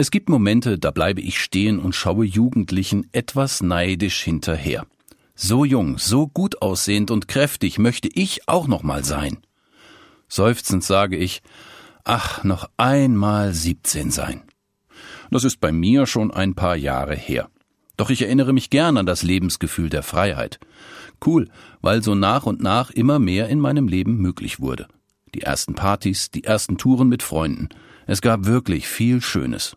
Es gibt Momente, da bleibe ich stehen und schaue Jugendlichen etwas neidisch hinterher. So jung, so gut aussehend und kräftig möchte ich auch noch mal sein. Seufzend sage ich, ach, noch einmal 17 sein. Das ist bei mir schon ein paar Jahre her. Doch ich erinnere mich gern an das Lebensgefühl der Freiheit. Cool, weil so nach und nach immer mehr in meinem Leben möglich wurde. Die ersten Partys, die ersten Touren mit Freunden. Es gab wirklich viel Schönes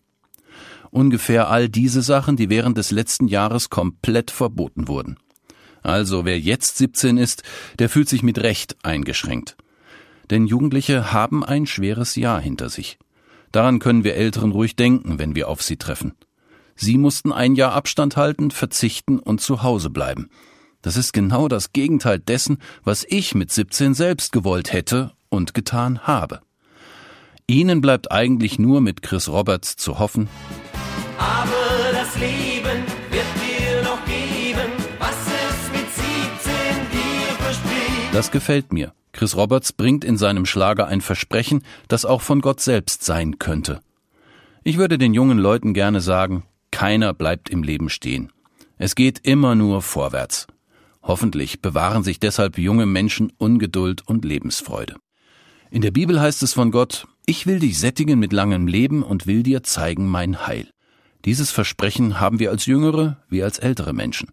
ungefähr all diese Sachen, die während des letzten Jahres komplett verboten wurden. Also wer jetzt 17 ist, der fühlt sich mit Recht eingeschränkt. Denn Jugendliche haben ein schweres Jahr hinter sich. Daran können wir Älteren ruhig denken, wenn wir auf sie treffen. Sie mussten ein Jahr Abstand halten, verzichten und zu Hause bleiben. Das ist genau das Gegenteil dessen, was ich mit 17 selbst gewollt hätte und getan habe. Ihnen bleibt eigentlich nur mit Chris Roberts zu hoffen, aber das Leben wird dir noch geben, was es mit 17 dir verspricht. Das gefällt mir. Chris Roberts bringt in seinem Schlager ein Versprechen, das auch von Gott selbst sein könnte. Ich würde den jungen Leuten gerne sagen, keiner bleibt im Leben stehen. Es geht immer nur vorwärts. Hoffentlich bewahren sich deshalb junge Menschen Ungeduld und Lebensfreude. In der Bibel heißt es von Gott, ich will dich sättigen mit langem Leben und will dir zeigen mein Heil. Dieses Versprechen haben wir als jüngere wie als ältere Menschen.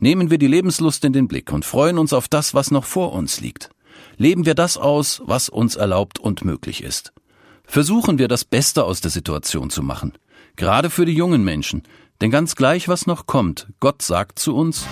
Nehmen wir die Lebenslust in den Blick und freuen uns auf das, was noch vor uns liegt. Leben wir das aus, was uns erlaubt und möglich ist. Versuchen wir das Beste aus der Situation zu machen. Gerade für die jungen Menschen. Denn ganz gleich, was noch kommt, Gott sagt zu uns,